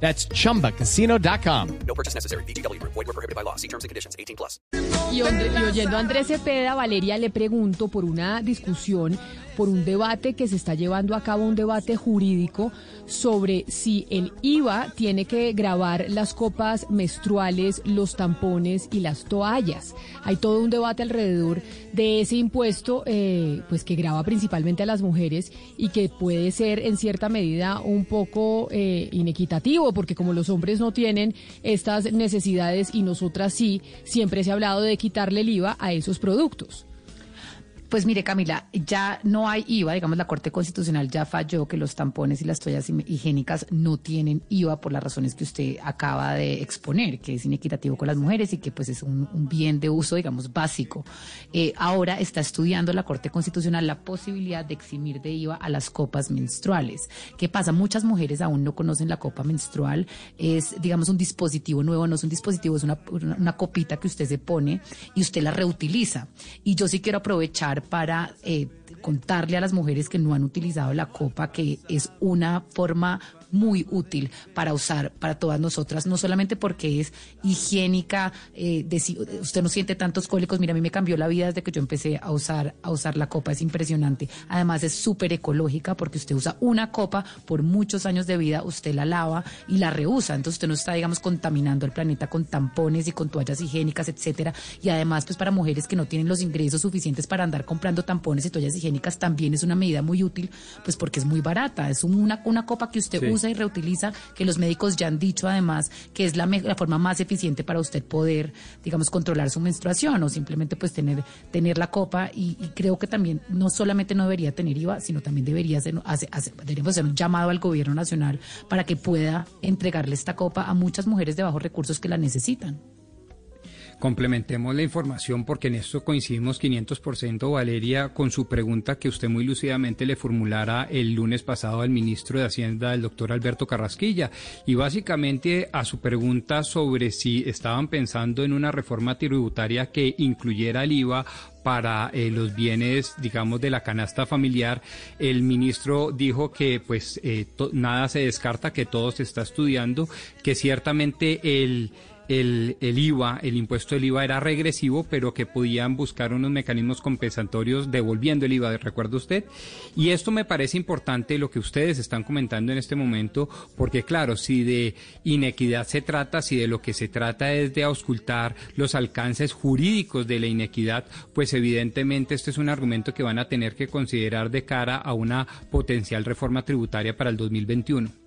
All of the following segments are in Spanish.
That's chumbacasino.com. No purchase necessary. BGW. Void were prohibited by law. See terms and conditions. 18 plus. Y oyendo a Andrés Cepeda, Valeria, le pregunto por una discusión, por un debate que se está llevando a cabo, un debate jurídico sobre si el IVA tiene que grabar las copas menstruales, los tampones y las toallas. Hay todo un debate alrededor de ese impuesto, eh, pues que graba principalmente a las mujeres y que puede ser en cierta medida un poco eh, inequitativo, porque como los hombres no tienen estas necesidades y nosotras sí, siempre se ha hablado de quitarle el IVA a esos productos. Pues mire, Camila, ya no hay IVA, digamos, la Corte Constitucional ya falló que los tampones y las toallas higiénicas no tienen IVA por las razones que usted acaba de exponer, que es inequitativo con las mujeres y que pues es un, bien de uso, digamos, básico. Eh, ahora está estudiando la Corte Constitucional la posibilidad de eximir de IVA a las copas menstruales. ¿Qué pasa? Muchas mujeres aún no conocen la copa menstrual. Es, digamos, un dispositivo nuevo, no es un dispositivo, es una copita que usted se pone y usted la reutiliza. Y yo sí quiero aprovechar para eh, contarle a las mujeres que no han utilizado la copa que es una forma muy útil para usar para todas nosotras, no solamente porque es higiénica, eh, usted no siente tantos cólicos, mira, a mí me cambió la vida desde que yo empecé a usar, a usar la copa, es impresionante. Además es súper ecológica porque usted usa una copa por muchos años de vida, usted la lava y la reusa, entonces usted no está, digamos, contaminando el planeta con tampones y con toallas higiénicas, etcétera. Y además, pues para mujeres que no tienen los ingresos suficientes para andar comprando tampones y toallas higiénicas, también es una medida muy útil, pues porque es muy barata. Es una, una copa que usted usa y reutiliza, que los médicos ya han dicho además que es la, la forma más eficiente para usted poder, digamos, controlar su menstruación o simplemente pues tener, tener la copa. Y, y creo que también no solamente no debería tener IVA, sino también debería ser, hace- hace- deberíamos hacer un llamado al gobierno nacional para que pueda entregarle esta copa a muchas mujeres de bajos recursos que la necesitan. Complementemos la información porque en esto coincidimos 500%, Valeria, con su pregunta que usted muy lucidamente le formulara el lunes pasado al ministro de Hacienda, el doctor Alberto Carrasquilla. Y básicamente a su pregunta sobre si estaban pensando en una reforma tributaria que incluyera el IVA para eh, los bienes, digamos, de la canasta familiar, el ministro dijo que pues eh, nada se descarta, que todo se está estudiando, que ciertamente el el, el IVA, el impuesto del IVA era regresivo, pero que podían buscar unos mecanismos compensatorios devolviendo el IVA, ¿recuerda usted? Y esto me parece importante lo que ustedes están comentando en este momento, porque claro, si de inequidad se trata, si de lo que se trata es de auscultar los alcances jurídicos de la inequidad, pues evidentemente este es un argumento que van a tener que considerar de cara a una potencial reforma tributaria para el 2021.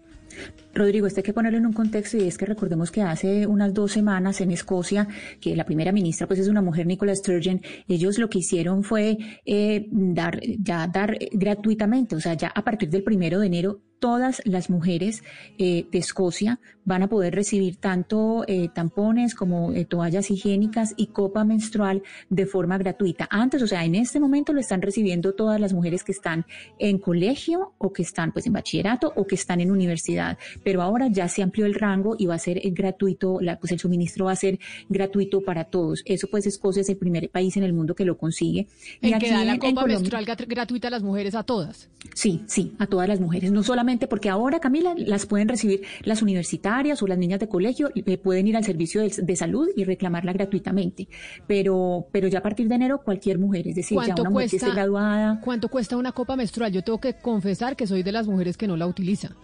Rodrigo, este hay que ponerlo en un contexto y es que recordemos que hace unas dos semanas en Escocia, que la primera ministra pues es una mujer, Nicola Sturgeon, ellos lo que hicieron fue eh, dar, ya dar gratuitamente, o sea, ya a partir del primero de enero todas las mujeres eh, de Escocia van a poder recibir tanto eh, tampones como eh, toallas higiénicas y copa menstrual de forma gratuita. Antes, o sea, en este momento lo están recibiendo todas las mujeres que están en colegio o que están pues en bachillerato o que están en universidad, pero ahora ya se amplió el rango y va a ser eh, gratuito, la, pues el suministro va a ser gratuito para todos. Eso pues Escocia es el primer país en el mundo que lo consigue. Y En que da la en- en copa Colombia- menstrual grat- gratuita a las mujeres a todas. Sí, sí, a todas las mujeres, no solamente porque ahora, Camila, las pueden recibir las universitarias o las niñas de colegio, eh, pueden ir al servicio de, de salud y reclamarla gratuitamente, pero, pero ya a partir de enero cualquier mujer, es decir, ya ¿Cuánto una mujer que esté graduada, ¿Cuánto cuesta una copa menstrual? Yo tengo que confesar que soy de las mujeres que no la utiliza.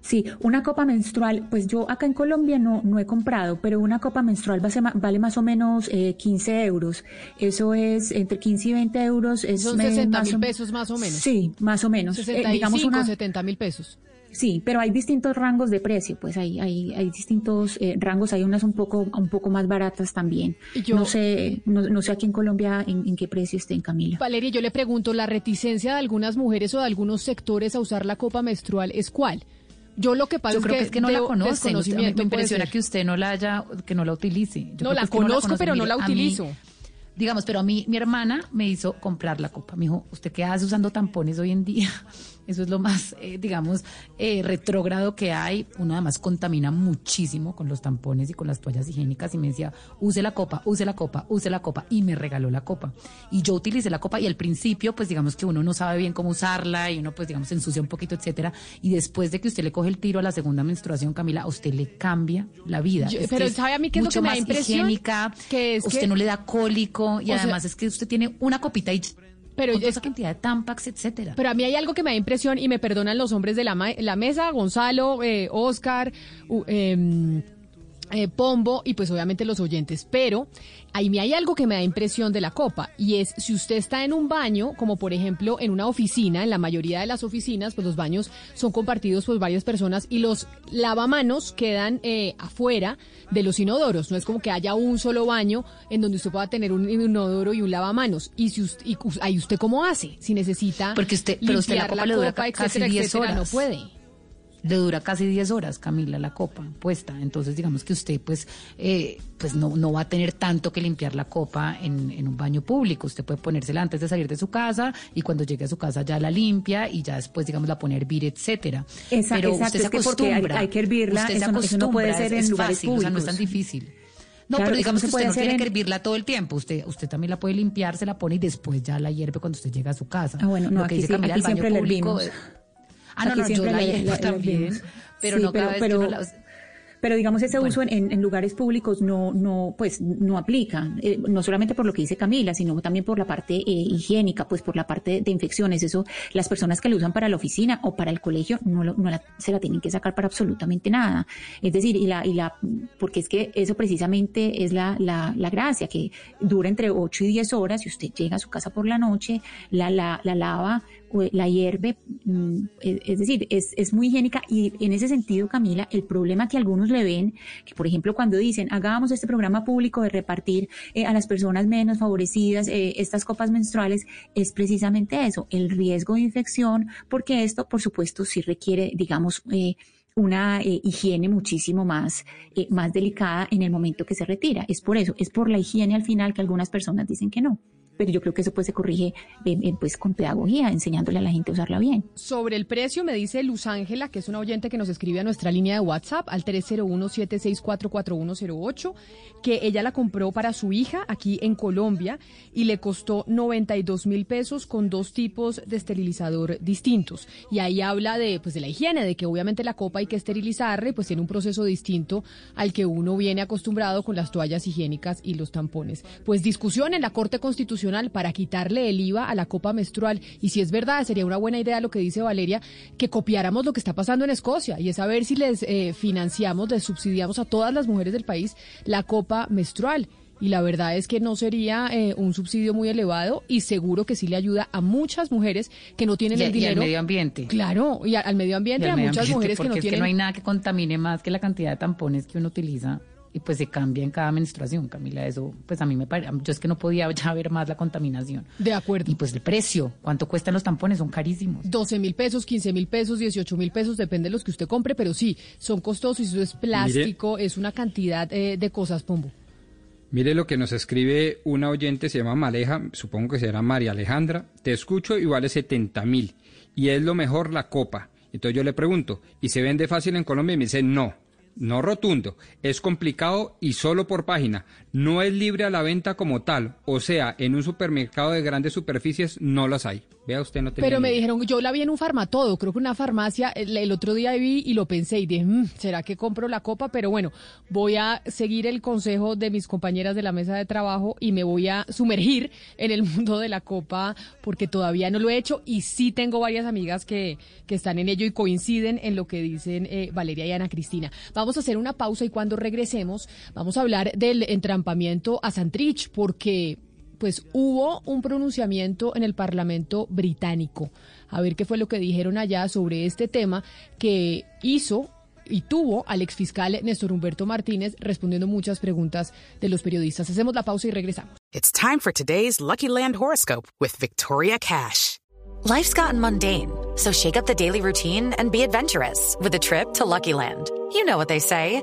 Sí, una copa menstrual, pues yo acá en Colombia no, no he comprado, pero una copa menstrual vale más o menos eh, 15 euros. Eso es entre 15 y 20 euros. Es Son me- 60 más mil pesos más o menos. Sí, más o menos. Eh, 65, digamos una, 70 mil pesos. Sí, pero hay distintos rangos de precio, pues hay, hay, hay distintos eh, rangos, hay unas un poco, un poco más baratas también. Y yo- no sé, no, no sé aquí en Colombia en, en qué precio estén, Camila. Valeria, yo le pregunto, ¿la reticencia de algunas mujeres o de algunos sectores a usar la copa menstrual es cuál? Yo lo que pasa Yo creo que, es que no la. Usted- Me, impresiona que usted no la haya, que no la utilice. Yo No, la es conozco, conoce. pero no la mí- utilizo. digamos, pero a mí mi hermana me hizo comprar la copa. Me dijo, ¿usted qué hace usando tampones hoy en día? Eso es lo más, eh, digamos, eh, retrógrado que hay. Uno además contamina muchísimo con los tampones y con las toallas higiénicas. Y me decía, use la copa, use la copa, use la copa. Y me regaló la copa. Y yo utilicé la copa y al principio, pues digamos que uno no sabe bien cómo usarla y uno pues digamos se ensucia un poquito, etcétera. Y después de que usted le coge el tiro a la segunda menstruación, Camila, a usted le cambia la vida. Yo- pero ¿sabe a mí qué es lo que me da más impresión? higiénica, Que es usted que- no le da cólico y O sea- además es que usted tiene una copita y Pero es esa cantidad de tampax, etcétera. Pero a mí hay algo que me da impresión y me perdonan los hombres de la, ma- la mesa, Gonzalo, eh, Oscar, em, eh, Pombo y pues obviamente los oyentes. Pero ahí me hay algo que me da impresión de la copa y es si usted está en un baño, como por ejemplo en una oficina, en la mayoría de las oficinas, pues los baños son compartidos por varias personas y los lavamanos quedan eh, afuera de los inodoros. No es como que haya un solo baño en donde usted pueda tener un inodoro y un lavamanos. Y si usted, y ahí usted cómo hace, si necesita Porque usted- pero usted la copa le dura copa, ca- casi etcétera, 10 etcétera, horas. no puede. Le dura casi 10 horas, Camila, la copa puesta. Entonces, digamos que usted, pues, eh, pues no, no va a tener tanto que limpiar la copa en, en un baño público. Usted puede ponérsela antes de salir de su casa y cuando llegue a su casa ya la limpia y ya después, digamos, la pone a hervir, etcétera. Esa- Pero exacto, usted se es que porque hay- acostumbra. hay que hervirla, Usted se eso no- eso no puede acostumbra, ser es- en es lugares fácil, o sea, no es tan difícil. No, Claro, pero digamos que usted no tiene en- que hervirla todo el tiempo. Usted, usted también la puede limpiar, se la pone y después ya la hierve cuando usted llega a su casa. Ah, bueno, no, Lo que aquí dice sí- Camila, aquí el baño siempre la público, hervimos. Ah, no, no, yo la la también, pero no cada vez que uno la... Pero digamos ese Bueno. uso en, lugares públicos no, no, pues no aplica, eh, no solamente por lo que dice Camila, sino también por la parte eh, higiénica, pues por la parte de infecciones. Eso, las personas que lo usan para la oficina o para el colegio no, lo- no la- se la tienen que sacar para absolutamente nada. Es decir, y la, y la, porque es que eso precisamente es la, la, la gracia, que dura entre 8 y 10 horas y usted llega a su casa por la noche, la, la, la lava o la hierve, mm, es, es decir, es, es muy higiénica y en ese sentido, Camila, el problema que algunos ven, que por ejemplo cuando dicen, hagamos este programa público de repartir eh, a las personas menos favorecidas eh, estas copas menstruales, es precisamente eso, el riesgo de infección, porque esto, por supuesto, sí requiere, digamos, eh, una eh, higiene muchísimo más, eh, más delicada en el momento que se retira. Es por eso, es por la higiene al final que algunas personas dicen que no. Pero yo creo que eso pues se corrige eh, pues con pedagogía, enseñándole a la gente a usarla bien. Sobre el precio, me dice Luz Ángela, que es una oyente que nos escribe a nuestra línea de WhatsApp al 301-764-4108, que ella la compró para su hija aquí en Colombia y le costó 92 mil pesos con dos tipos de esterilizador distintos. Y ahí habla de, pues, de la higiene, de que obviamente la copa hay que esterilizarla y pues tiene un proceso distinto al que uno viene acostumbrado con las toallas higiénicas y los tampones. Pues discusión en la Corte Constitucional para quitarle el IVA a la copa menstrual. Y si es verdad, sería una buena idea lo que dice Valeria, que copiáramos lo que está pasando en Escocia y es a ver si les eh, financiamos, les subsidiamos a todas las mujeres del país la copa menstrual. Y la verdad es que no sería eh, un subsidio muy elevado y seguro que sí le ayuda a muchas mujeres que no tienen Y, el y dinero. al medio ambiente. Claro, y al medio Y ambiente, al a medio muchas ambiente, mujeres que no porque es tienen que no hay nada que contamine más que la cantidad de tampones que uno utiliza y pues se cambia en cada menstruación, Camila. Eso, pues a mí me parece, yo es que no podía ya ver más la contaminación. De acuerdo. Y pues el precio, ¿cuánto cuestan los tampones? Son carísimos. 12 mil pesos, 15 mil pesos, 18 mil pesos, depende de los que usted compre, pero sí, son costosos y eso es plástico, es una cantidad eh, de cosas, Pombo. Mire lo que nos escribe una oyente, se llama Maleja, supongo que será María Alejandra. Te escucho y vale 70 mil. Y es lo mejor la copa. Entonces yo le pregunto, ¿y se vende fácil en Colombia? Y me dice, no, no rotundo. Es complicado y solo por página. No es libre a la venta como tal. O sea, en un supermercado de grandes superficies no las hay. Vea usted, no tenía Pero me idea. dijeron, yo la vi en un farmatodo, creo que una farmacia, el, el otro día vi y lo pensé y dije, "Mm, ¿será que compro la copa? Pero bueno, voy a seguir el consejo de mis compañeras de la mesa de trabajo y me voy a sumergir en el mundo de la copa porque todavía no lo he hecho y sí tengo varias amigas que, que están en ello y coinciden en lo que dicen eh, Valeria y Ana Cristina. Vamos a hacer una pausa y cuando regresemos vamos a hablar del entrampamiento a Santrich porque pues hubo un pronunciamiento en el Parlamento británico. A ver qué fue lo que dijeron allá sobre este tema que hizo y tuvo al exfiscal Néstor Humberto Martínez respondiendo muchas preguntas de los periodistas. Hacemos la pausa y regresamos. It's time for today's Lucky Land horoscope with Victoria Cash. Life's gotten mundane, so shake up the daily routine and be adventurous with a trip to Lucky Land. You know what they say.